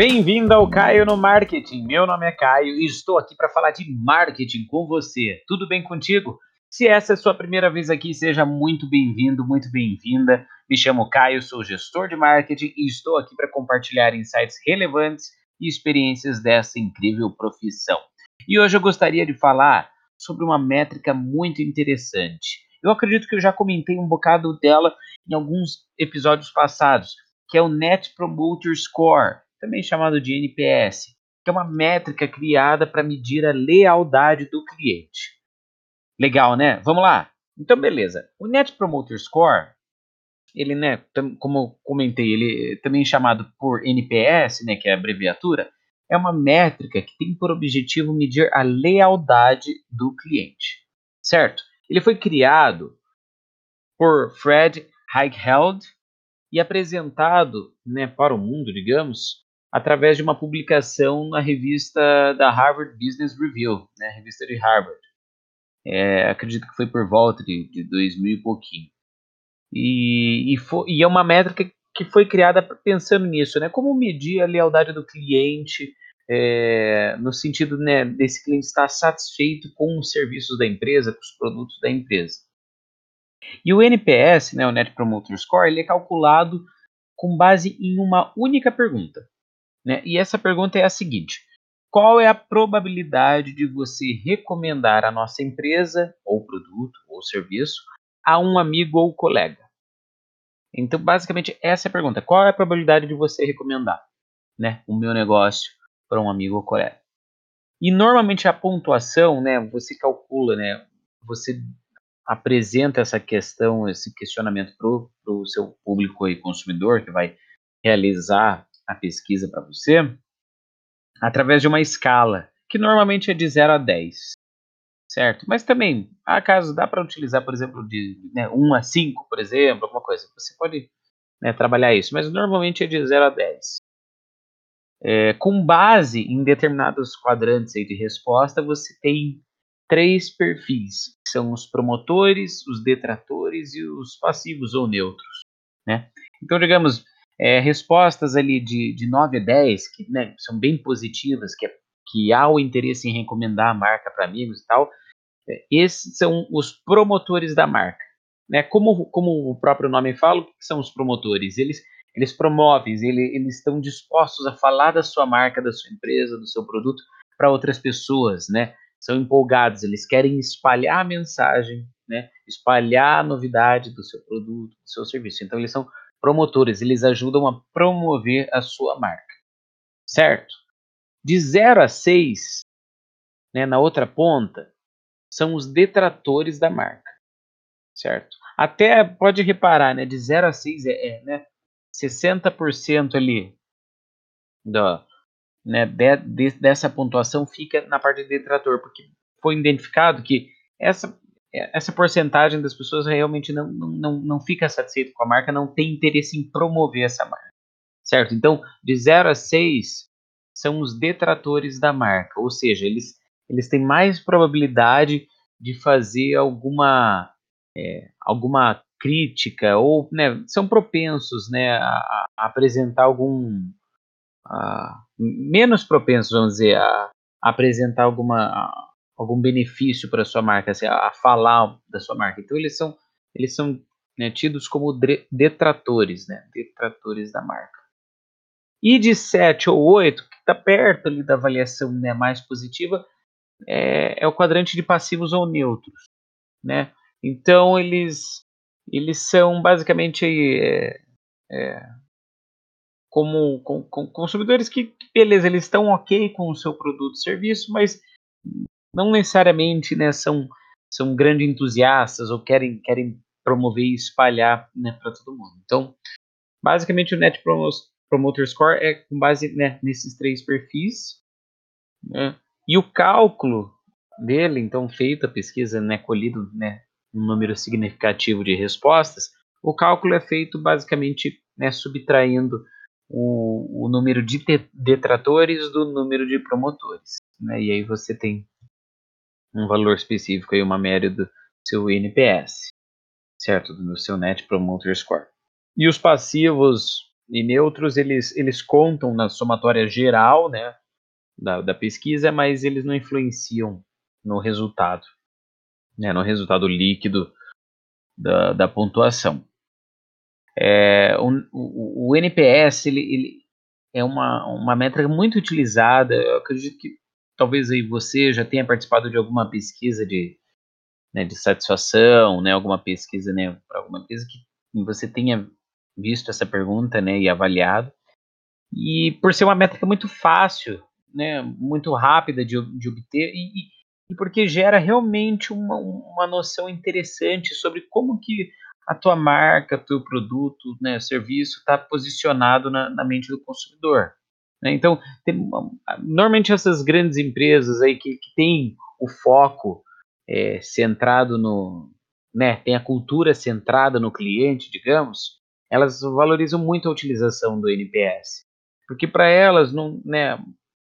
Bem-vindo ao Caio no Marketing. Meu nome é Caio e estou aqui para falar de marketing com você. Tudo bem contigo? Se essa é a sua primeira vez aqui, seja muito bem-vindo, muito bem-vinda. Me chamo Caio, sou gestor de marketing e estou aqui para compartilhar insights relevantes e experiências dessa incrível profissão. E hoje eu gostaria de falar sobre uma métrica muito interessante. Eu acredito que eu já comentei um bocado dela em alguns episódios passados, que é o Net Promoter Score, também chamado de NPS, que é uma métrica criada para medir a lealdade do cliente. Legal, né? Vamos lá. Então, beleza. O Net Promoter Score, ele, né, como comentei, ele é também chamado por NPS, né, que é a abreviatura, é uma métrica que tem por objetivo medir a lealdade do cliente, certo? Ele foi criado por Fred Heichheld e apresentado né, para o mundo, digamos, através de uma publicação na revista da Harvard Business Review, né, a revista de Harvard. É, acredito que foi por volta de, de 2000 e pouquinho. E, e, foi, e, é uma métrica que foi criada pensando nisso, né? Como medir a lealdade do cliente, é, no sentido né, desse cliente estar satisfeito com os serviços da empresa, com os produtos da empresa. E o NPS, né, o Net Promoter Score, ele é calculado com base em uma única pergunta. Né? E essa pergunta é a seguinte: qual é a probabilidade de você recomendar a nossa empresa, ou produto, ou serviço, a um amigo ou colega? Então, basicamente, essa é a pergunta. Qual é a probabilidade de você recomendar né, o meu negócio para um amigo ou colega? E normalmente a pontuação, né, você calcula, né, você apresenta essa questão, esse questionamento para o seu público e consumidor que vai realizar a pesquisa para você, através de uma escala, que normalmente é de 0 a 10. Certo? Mas também, há casos, dá para utilizar, por exemplo, de né, 1 a 5, por exemplo, alguma coisa. Você pode né, trabalhar isso, mas normalmente é de 0 a 10. É, com base em determinados quadrantes de resposta, você tem três perfis, que são os promotores, os detratores e os passivos ou neutros. Né? Então, digamos, é, respostas ali de, de 9 a 10, que né, são bem positivas, que, é, que há o interesse em recomendar a marca para amigos e tal, é, esses são os promotores da marca. Né? Como, como o próprio nome fala, o que são os promotores? Eles, eles promovem, eles, eles estão dispostos a falar da sua marca, da sua empresa, do seu produto para outras pessoas, né? São empolgados, eles querem espalhar a mensagem, né? Espalhar a novidade do seu produto, do seu serviço. Então eles são promotores, eles ajudam a promover a sua marca, certo? De 0 a 6, né, na outra ponta, são os detratores da marca, certo? Até pode reparar, né, de 0 a 6 é, é né, 60% ali do, né, de, de, dessa pontuação fica na parte de detrator, porque foi identificado que essa essa porcentagem das pessoas realmente não, não, não, não fica satisfeito com a marca, não tem interesse em promover essa marca. Certo? Então, de 0 a 6 são os detratores da marca, ou seja, eles, eles têm mais probabilidade de fazer alguma, é, alguma crítica ou né, são propensos né, a, a apresentar algum. A, menos propensos, vamos dizer, a, a apresentar alguma algum benefício para sua marca, assim, a, falar da sua marca. Então eles são eles são né, tidos como detratores, né, detratores da marca. E de 7 ou 8, que está perto ali da avaliação né, mais positiva, é, é, o quadrante de passivos ou neutros. Né? Então eles, eles são basicamente é, é, como com, com consumidores que, beleza, eles estão ok com o seu produto e serviço, mas não necessariamente né, são, são grandes entusiastas ou querem, querem promover e espalhar né, para todo mundo. Então, basicamente, o Net Promoter Score é com base né, nesses três perfis. Né, e o cálculo dele, então, feito a pesquisa, né, colhido né, um número significativo de respostas, o cálculo é feito basicamente né, subtraindo o, o número de detratores do número de promotores. Né, e aí você tem um valor específico e uma média do seu NPS, certo? Do seu Net Promoter Score. E os passivos e neutros eles, eles contam na somatória geral né, da, da pesquisa, mas eles não influenciam no resultado, né, no resultado líquido da, da pontuação. É, o, o, o, NPS ele, ele é uma, uma métrica muito utilizada. Eu acredito que talvez aí você já tenha participado de alguma pesquisa de, né, de satisfação, né, alguma pesquisa, né, para alguma empresa que você tenha visto essa pergunta, né, e avaliado. E por ser uma métrica muito fácil, né, muito rápida de, de obter e, e porque gera realmente uma, uma noção interessante sobre como que a tua marca, teu produto, né, serviço está posicionado na, na, mente do consumidor. Né? Então, tem, normalmente essas grandes empresas aí que, que têm o foco é, centrado no, né, tem a cultura centrada no cliente, digamos, elas valorizam muito a utilização do NPS, porque para elas não, né,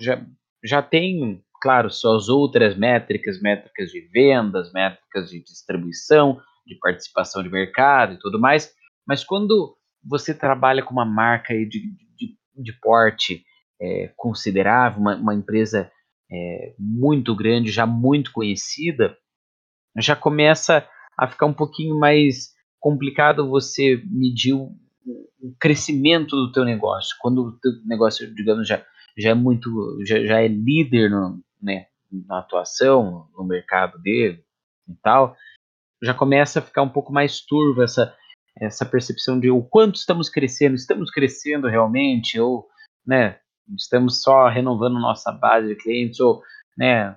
já, já tem, claro, suas outras métricas, métricas de vendas, métricas de distribuição, de participação de mercado e tudo mais, mas quando você trabalha com uma marca de, de, de porte é, considerável, uma, uma empresa é, muito grande, já muito conhecida, já começa a ficar um pouquinho mais complicado você medir o, o crescimento do teu negócio. Quando o teu negócio, digamos, já, já é muito, já, já é líder no, né, na atuação, no mercado dele e tal, já começa a ficar um pouco mais turva essa, essa percepção de o quanto estamos crescendo, estamos crescendo realmente, ou né, estamos só renovando nossa base de clientes, ou né,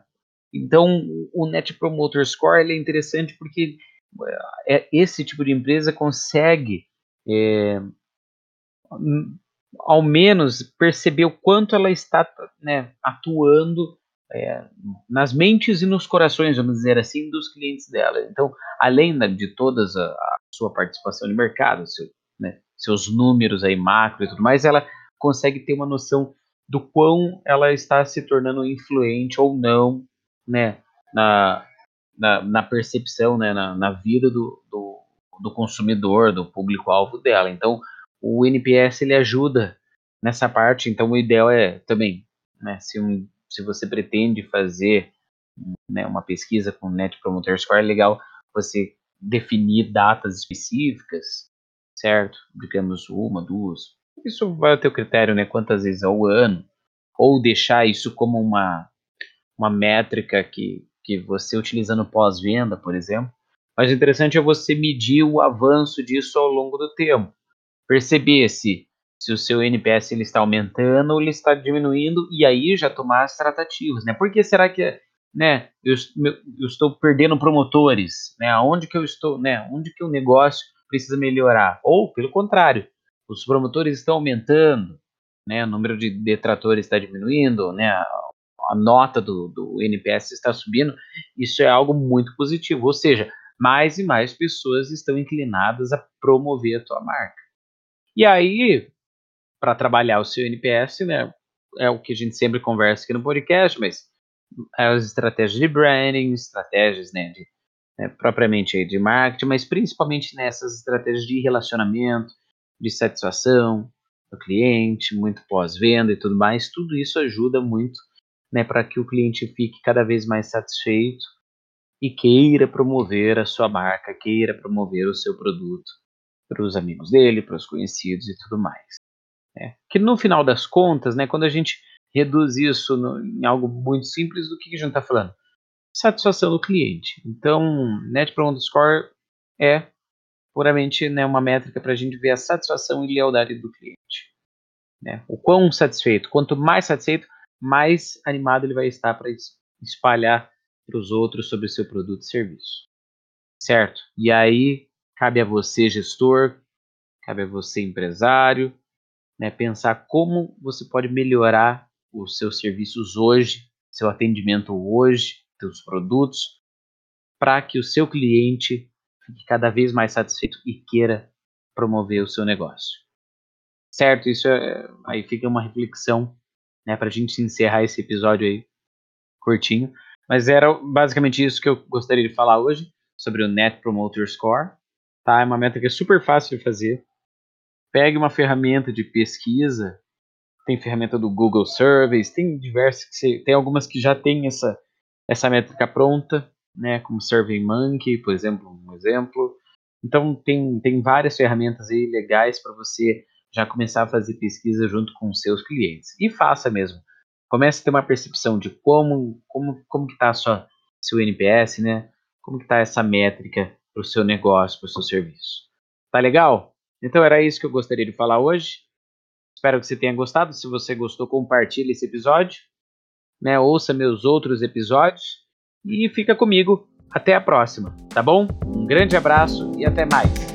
então o Net Promoter Score ele é interessante porque é, esse tipo de empresa consegue é, ao menos perceber o quanto ela está né, atuando é, nas mentes e nos corações, vamos dizer assim, dos clientes dela. Então, além de todas a, a sua participação de mercado, seu, né, seus números aí macro e tudo mais, ela consegue ter uma noção do quão ela está se tornando influente ou não, né, na, na, na percepção, né, na, na vida do, do, do consumidor, do público-alvo dela. Então, o NPS ele ajuda nessa parte. Então, o ideal é também, né, se, um, se você pretende fazer né, uma pesquisa com Net Promoter Score, é legal você definir datas específicas, certo? Digamos uma, duas. Isso vai ao teu critério, né? Quantas vezes ao ano? Ou deixar isso como uma, uma métrica que que você utiliza no pós-venda, por exemplo. Mas o interessante é você medir o avanço disso ao longo do tempo. Perceber se, se o seu NPS ele está aumentando ou ele está diminuindo e aí já tomar as tratativas, né? Por que será que né, eu, eu estou perdendo promotores? Né? Onde que eu estou, né? Onde que o negócio precisa melhorar? Ou, pelo contrário, os promotores estão aumentando, né? O número de detratores está diminuindo, né? a nota do, do NPS está subindo, isso é algo muito positivo. Ou seja, mais e mais pessoas estão inclinadas a promover a tua marca. E aí, para trabalhar o seu NPS, né, é o que a gente sempre conversa aqui no podcast, mas as estratégias de branding, estratégias né, de, né, propriamente de marketing, mas principalmente nessas estratégias de relacionamento, de satisfação do cliente, muito pós-venda e tudo mais, tudo isso ajuda muito né, para que o cliente fique cada vez mais satisfeito e queira promover a sua marca, queira promover o seu produto para os amigos dele, para os conhecidos e tudo mais. Né? Que no final das contas, né, quando a gente reduz isso no, em algo muito simples, do que, que a gente está falando? Satisfação do cliente. Então, Net Promoter Score é puramente né, uma métrica para a gente ver a satisfação e lealdade do cliente. Né? O quão satisfeito, quanto mais satisfeito, mais animado ele vai estar para espalhar para os outros sobre o seu produto e serviço. Certo? E aí cabe a você, gestor, cabe a você, empresário, né, pensar como você pode melhorar os seus serviços hoje, seu atendimento hoje, seus produtos, para que o seu cliente fique cada vez mais satisfeito e queira promover o seu negócio. Certo? Isso é, aí fica uma reflexão né, para a gente encerrar esse episódio aí curtinho. Mas era basicamente isso que eu gostaria de falar hoje sobre o Net Promoter Score. Tá? É uma métrica super fácil de fazer. pegue uma ferramenta de pesquisa. Tem ferramenta do Google Surveys, tem diversas que tem algumas que já tem essa essa métrica pronta, né, como SurveyMonkey, por exemplo, um exemplo. Então tem, tem várias ferramentas aí legais para você já começar a fazer pesquisa junto com os seus clientes. E faça mesmo. Comece a ter uma percepção de como como como que está sua seu NPS, né? Como que está essa métrica para o seu negócio, para o seu serviço. Tá legal? Então era isso que eu gostaria de falar hoje. Espero que você tenha gostado. Se você gostou, compartilhe esse episódio né? Ouça meus outros episódios e fica comigo. Até a próxima, tá bom? Um grande abraço e até mais.